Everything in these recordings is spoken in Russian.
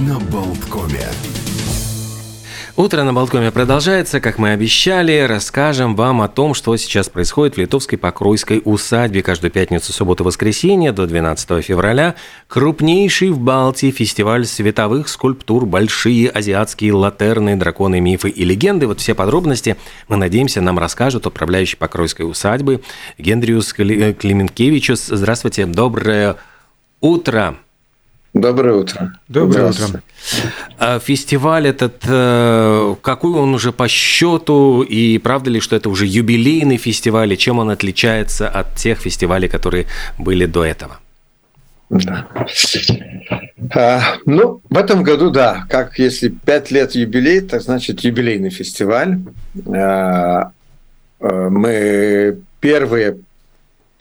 на Болткоме. Утро на Болткоме продолжается. Как мы обещали, расскажем вам о том, что сейчас происходит в Литовской Покройской усадьбе. Каждую пятницу, субботу, воскресенье до 12 февраля крупнейший в Балтии фестиваль световых скульптур «Большие азиатские латерны, драконы, мифы и легенды». Вот все подробности, мы надеемся, нам расскажут управляющий Покройской усадьбы Гендриус Клименкевичус. Здравствуйте, доброе утро. Доброе утро. Доброе утро. А фестиваль этот, э, какой он уже по счету, и правда ли, что это уже юбилейный фестиваль, и чем он отличается от тех фестивалей, которые были до этого? Да. А, ну, в этом году, да, как если пять лет юбилей, так значит юбилейный фестиваль. А, а мы первые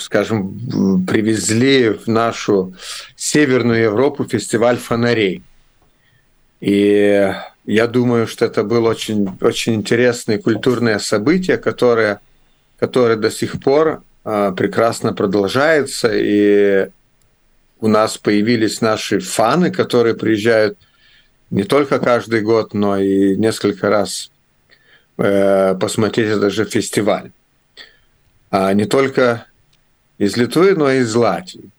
скажем, привезли в нашу Северную Европу фестиваль фонарей. И я думаю, что это было очень, очень интересное культурное событие, которое, которое до сих пор э, прекрасно продолжается. И у нас появились наши фаны, которые приезжают не только каждый год, но и несколько раз э, посмотреть этот же фестиваль. А не только из Литвы, но и из Латвии.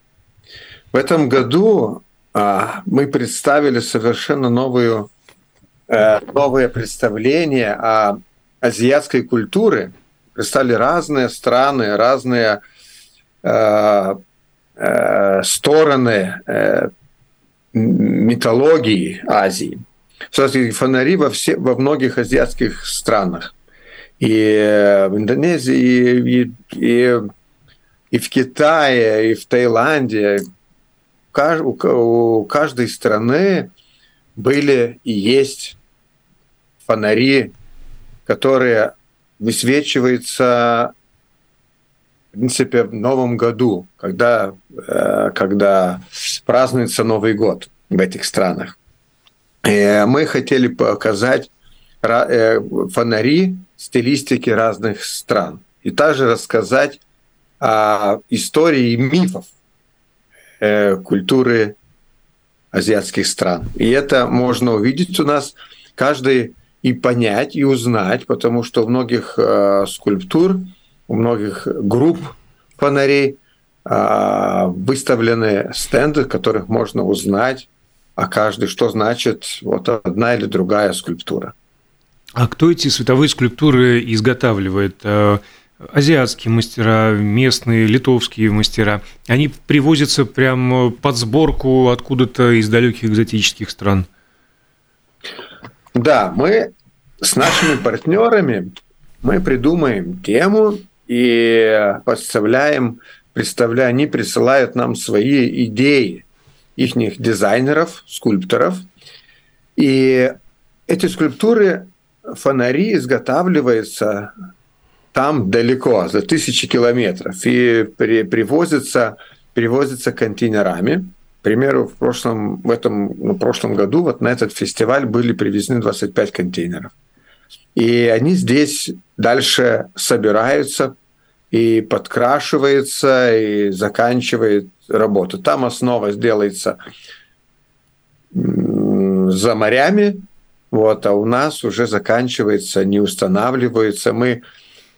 В этом году а, мы представили совершенно новую, э, новое представление о азиатской культуре. Представили разные страны, разные э, э, стороны э, митологии Азии. Кстати, фонари во, все, во многих азиатских странах. И э, в Индонезии, и, и и в Китае, и в Таиланде, у каждой страны были и есть фонари, которые высвечиваются в принципе, в Новом году, когда, э, когда празднуется Новый год в этих странах. И мы хотели показать э, фонари стилистики разных стран и также рассказать а, истории и мифов э, культуры азиатских стран. И это можно увидеть у нас каждый и понять, и узнать, потому что у многих э, скульптур, у многих групп фонарей э, выставлены стенды, которых можно узнать о каждой, что значит вот одна или другая скульптура. А кто эти световые скульптуры изготавливает? Э, азиатские мастера, местные, литовские мастера, они привозятся прямо под сборку откуда-то из далеких экзотических стран. Да, мы с нашими партнерами мы придумаем тему и поставляем, представляя, они присылают нам свои идеи их дизайнеров, скульпторов. И эти скульптуры, фонари изготавливаются там далеко, за тысячи километров, и при, привозится, привозится контейнерами. К примеру, в прошлом, в этом, в прошлом году вот на этот фестиваль были привезены 25 контейнеров. И они здесь дальше собираются и подкрашиваются, и заканчивает работу. Там основа сделается за морями, вот, а у нас уже заканчивается, не устанавливается. Мы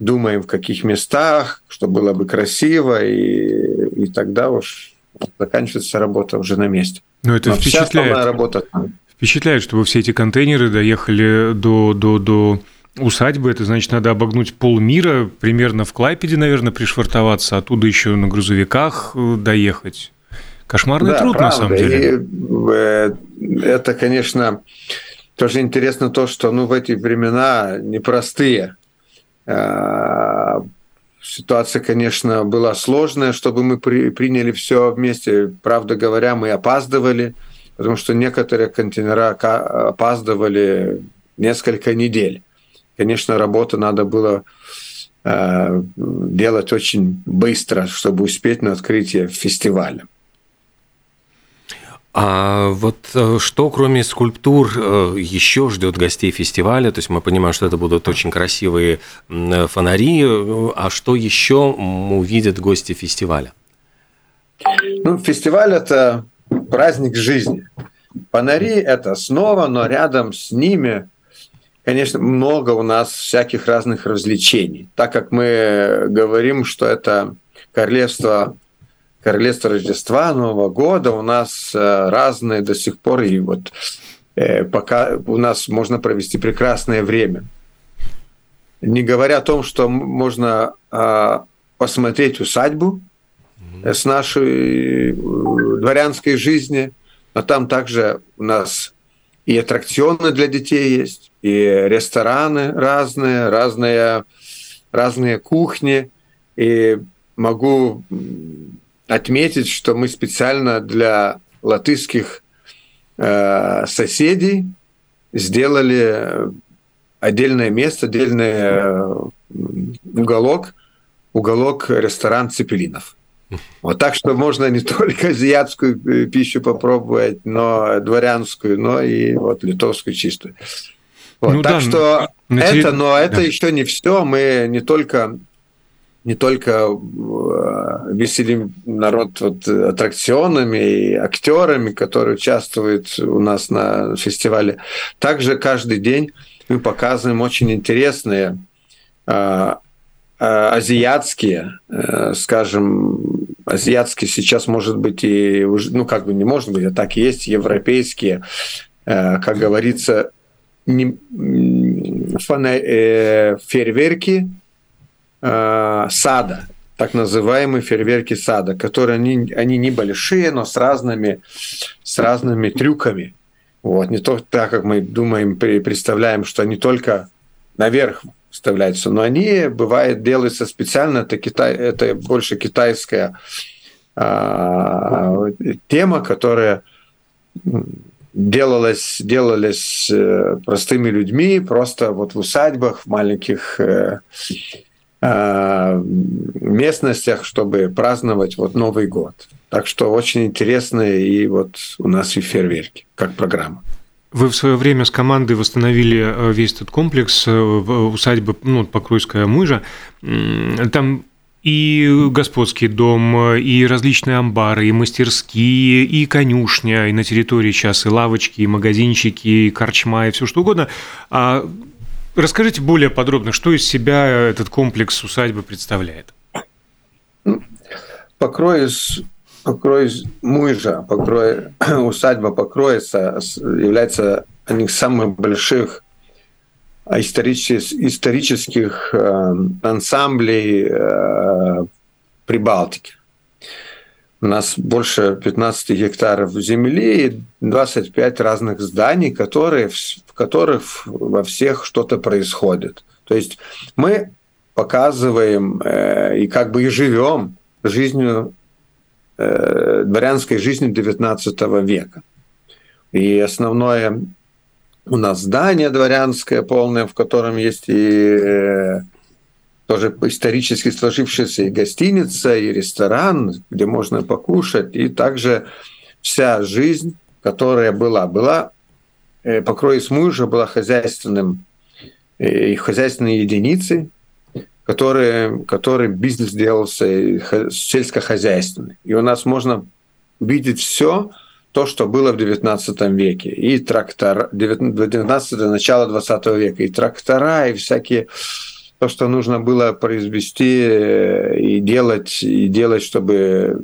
думаем, в каких местах, что было бы красиво, и, и тогда уж заканчивается работа уже на месте. Но это Но впечатляет. Вся работа Впечатляет, чтобы все эти контейнеры доехали до, до, до усадьбы. Это значит, надо обогнуть полмира, примерно в Клайпеде, наверное, пришвартоваться, оттуда еще на грузовиках э, доехать. Кошмарный да, труд, правда. на самом деле. И, э, это, конечно, тоже интересно то, что ну, в эти времена непростые ситуация, конечно, была сложная, чтобы мы при, приняли все вместе. Правда говоря, мы опаздывали, потому что некоторые контейнера опаздывали несколько недель. Конечно, работу надо было э, делать очень быстро, чтобы успеть на открытие фестиваля. А вот э, что, кроме скульптур, э, еще ждет гостей фестиваля? То есть мы понимаем, что это будут очень красивые фонари. А что еще увидят гости фестиваля? Ну, фестиваль – это праздник жизни. Фонари – это основа, но рядом с ними, конечно, много у нас всяких разных развлечений. Так как мы говорим, что это королевство, королевство Рождества, Нового года, у нас э, разные до сих пор, и вот э, пока у нас можно провести прекрасное время. Не говоря о том, что можно а, посмотреть усадьбу с нашей э, дворянской жизни – но там также у нас и аттракционы для детей есть, и рестораны разные, разные, разные кухни. И могу отметить, что мы специально для латышских э, соседей сделали отдельное место, отдельный э, уголок, уголок ресторан Цепелинов. Вот так что можно не только азиатскую э, пищу попробовать, но дворянскую, но и вот литовскую чистую. Вот, ну, так да, что на это, но это да. еще не все. Мы не только не только э, веселим народ вот аттракционами и актерами, которые участвуют у нас на фестивале. Также каждый день мы показываем очень интересные а, азиатские, э, скажем, азиатские сейчас, может быть, и уже, ну, как бы не может быть, а так и есть, европейские, э, как говорится, не, фона, э, фейерверки э, сада, так называемые фейерверки сада, которые они, они небольшие, но с разными, с разными трюками. Вот, не то так, как мы думаем, представляем, что они только наверх вставляются, но они, бывает, делаются специально, это, Китай, это больше китайская а, тема, которая делалась, делалась э, простыми людьми, просто вот в усадьбах, в маленьких э, местностях, чтобы праздновать вот Новый год. Так что очень интересные и вот у нас и фейерверки, как программа. Вы в свое время с командой восстановили э, весь этот комплекс э, усадьбы ну, Покройская мыжа. Там и господский дом, и различные амбары, и мастерские, и конюшня, и на территории сейчас и лавочки, и магазинчики, и корчма, и все что угодно. А расскажите более подробно, что из себя этот комплекс усадьбы представляет? Покрой покрой мужа, покрой, усадьба покроется, является одним из самых больших исторических, исторических э, ансамблей э, Прибалтики. У нас больше 15 гектаров земли и 25 разных зданий, которые, в которых во всех что-то происходит. То есть мы показываем э, и как бы и живем жизнью Э, дворянской жизни XIX века. И основное у нас здание дворянское полное, в котором есть и э, тоже исторически сложившаяся и гостиница, и ресторан, где можно покушать, и также вся жизнь, которая была, была э, покрой с мужа была хозяйственным и хозяйственной единицей, который, который бизнес делался сельскохозяйственный. И у нас можно видеть все то, что было в XIX веке. И трактор, 19 начало 20 века, и трактора, и всякие то, что нужно было произвести э, и делать, и делать, чтобы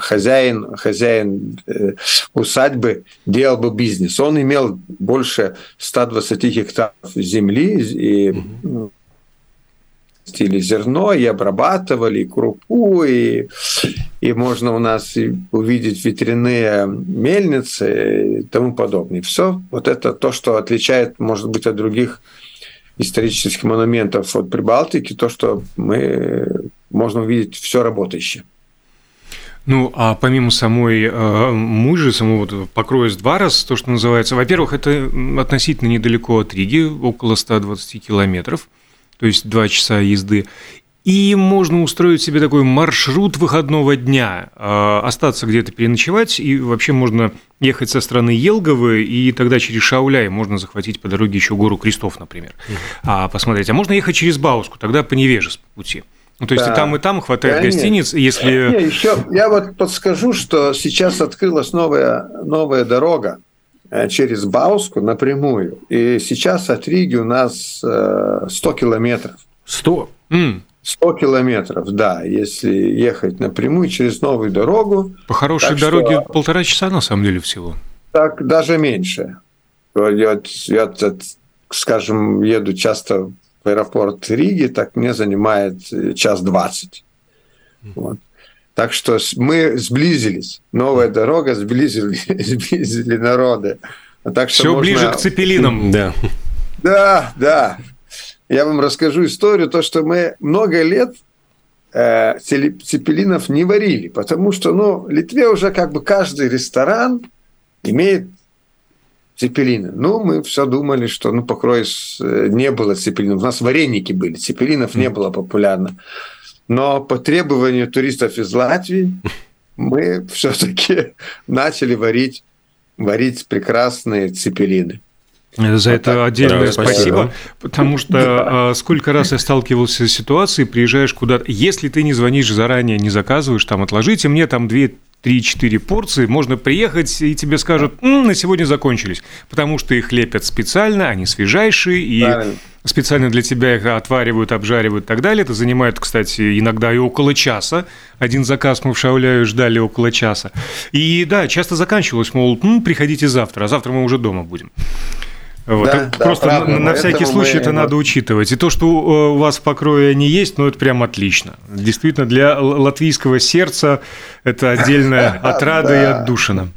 хозяин, хозяин э, усадьбы делал бы бизнес. Он имел больше 120 гектаров земли, и растили зерно, и обрабатывали, и крупу, и, и можно у нас и увидеть ветряные мельницы и тому подобное. Все вот это то, что отличает, может быть, от других исторических монументов от Прибалтики, то, что мы можно увидеть все работающее. Ну, а помимо самой э, мужи, самого вот два раз, то, что называется, во-первых, это относительно недалеко от Риги, около 120 километров – то есть два часа езды. И можно устроить себе такой маршрут выходного дня, а, остаться где-то переночевать, и вообще можно ехать со стороны Елговы, и тогда через Шауляй можно захватить по дороге еще гору Крестов, например, а посмотреть. А можно ехать через Бауску, тогда по Невеже пути. Ну, то есть да. и там, и там хватает Конечно. гостиниц, если... Не, еще я вот подскажу, что сейчас открылась новая, новая дорога э, через Бауску напрямую. И сейчас от Риги у нас 100 э, километров. 100? 100 километров, да, если ехать напрямую через новую дорогу. По хорошей дороге что... полтора часа на самом деле всего. Так, даже меньше. Я, я, скажем, еду часто в аэропорт Риги, так мне занимает э, час двадцать. Вот. Так что мы сблизились. Новая дорога сблизили, сблизили народы. Так что Все можно... ближе к цепелинам. Да. Да, да. Я вам расскажу историю, то, что мы много лет э, цепелинов не варили, потому что, ну, в Литве уже как бы каждый ресторан имеет цепелины. Ну, мы все думали, что, ну, покрой э, не было цепелинов. У нас вареники были, цепелинов не было популярно. Но по требованию туристов из Латвии мы все-таки начали варить, варить прекрасные цепелины. За это так. отдельное да, спасибо, спасибо, потому что да. сколько раз я сталкивался с ситуацией, приезжаешь куда-то, если ты не звонишь заранее, не заказываешь, там, отложите мне там две 3-4 порции, можно приехать, и тебе скажут, М, на сегодня закончились, потому что их лепят специально, они свежайшие, и Правильно. специально для тебя их отваривают, обжаривают и так далее. Это занимает, кстати, иногда и около часа. Один заказ мы в Шауляю ждали около часа. И да, часто заканчивалось, мол, приходите завтра, а завтра мы уже дома будем. Вот. Да, Просто да, на, на всякий случай мы... это надо учитывать. И то, что у вас в покрое не есть, ну это прям отлично. Действительно, для латвийского сердца это отдельная отрада и отдушина.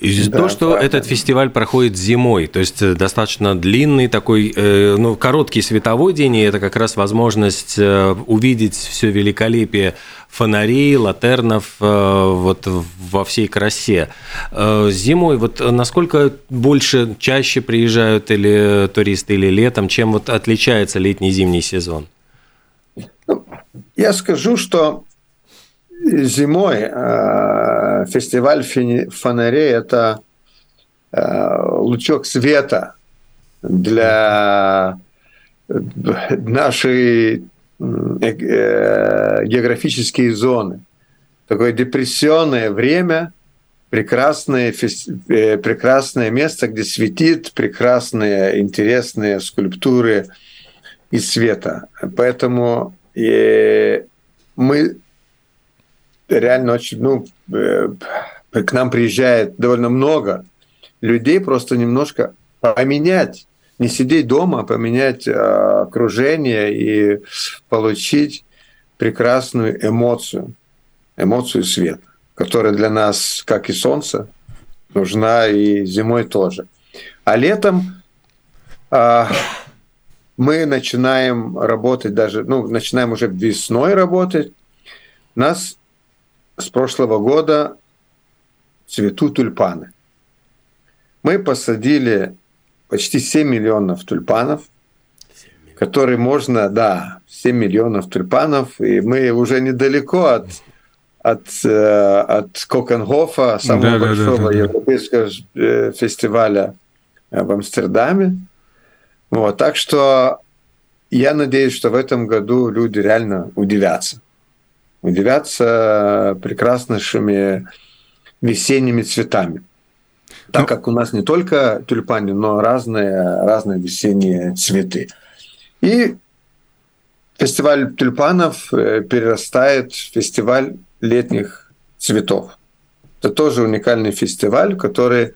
И да, то, что правда. этот фестиваль проходит зимой, то есть э, достаточно длинный такой, э, ну, короткий световой день, и это как раз возможность э, увидеть все великолепие фонарей, латернов вот во всей красе. Зимой вот насколько больше, чаще приезжают или туристы, или летом, чем вот отличается летний зимний сезон? Ну, я скажу, что зимой э, фестиваль фонарей – это э, лучок света для нашей э, географической зоны. Такое депрессионное время, прекрасное, прекрасное место, где светит прекрасные, интересные скульптуры из света. Поэтому мы реально очень, ну, э, к нам приезжает довольно много людей, просто немножко поменять, не сидеть дома, а поменять э, окружение и получить прекрасную эмоцию, эмоцию света, которая для нас, как и солнце, нужна и зимой тоже. А летом э, мы начинаем работать даже, ну, начинаем уже весной работать. Нас с прошлого года цветут тюльпаны. Мы посадили почти 7 миллионов тюльпанов, которые можно, да, 7 миллионов тюльпанов, и мы уже недалеко от, от, э, от Кокенхофа, самого да, большого да, да, да, европейского э, фестиваля э, в Амстердаме. Вот, так что я надеюсь, что в этом году люди реально удивятся удивляться прекраснейшими весенними цветами. Так ну, как у нас не только тюльпаны, но разные, разные весенние цветы. И фестиваль тюльпанов э, перерастает в фестиваль летних цветов. Это тоже уникальный фестиваль, который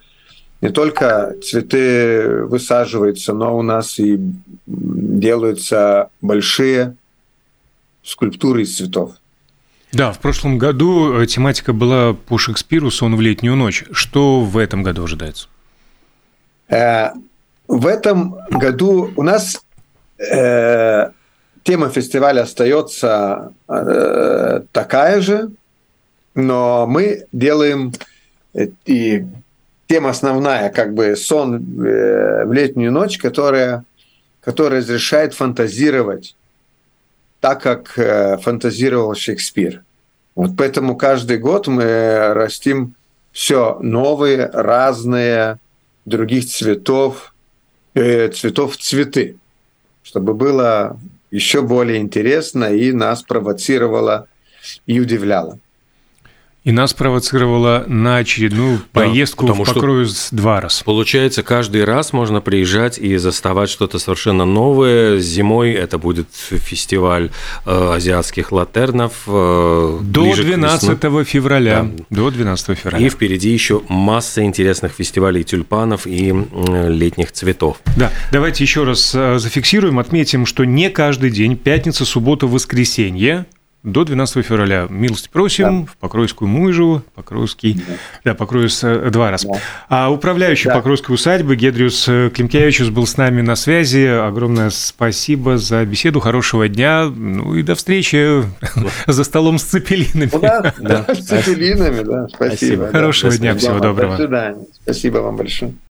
не только цветы высаживаются, но у нас и делаются большие скульптуры из цветов. Да, в прошлом году э, тематика была по Шекспиру «Сон в летнюю ночь». Что в этом году ожидается? Э, в этом году у нас э, тема фестиваля остается такая же, но мы делаем и тема основная, как бы сон в летнюю ночь, которая, которая разрешает фантазировать так, как э, фантазировал Шекспир. Вот поэтому каждый год мы растим все новые, разные, других цветов, э, цветов цветы, чтобы было еще более интересно и нас провоцировало и удивляло. И нас провоцировало на очередную да, поездку в Покроюс два раз. Получается, каждый раз можно приезжать и заставать что-то совершенно новое. Зимой это будет фестиваль э, азиатских латернов. Э, До 12 февраля. Да. До 12 февраля. И впереди еще масса интересных фестивалей тюльпанов и э, летних цветов. Да, давайте еще раз э, зафиксируем, отметим, что не каждый день, пятница, суббота, воскресенье, до 12 февраля. Милости просим да. в Покровскую Мужу, Покровский, да, да Покровец э, два раза. Да. А управляющий да. Покровской усадьбы Гедриус э, Климкевичус был с нами на связи. Огромное спасибо за беседу, хорошего дня, ну и до встречи за столом с цепелинами. Ну да, с цепелинами, да, спасибо. Хорошего дня, всего доброго. До свидания. Спасибо вам большое.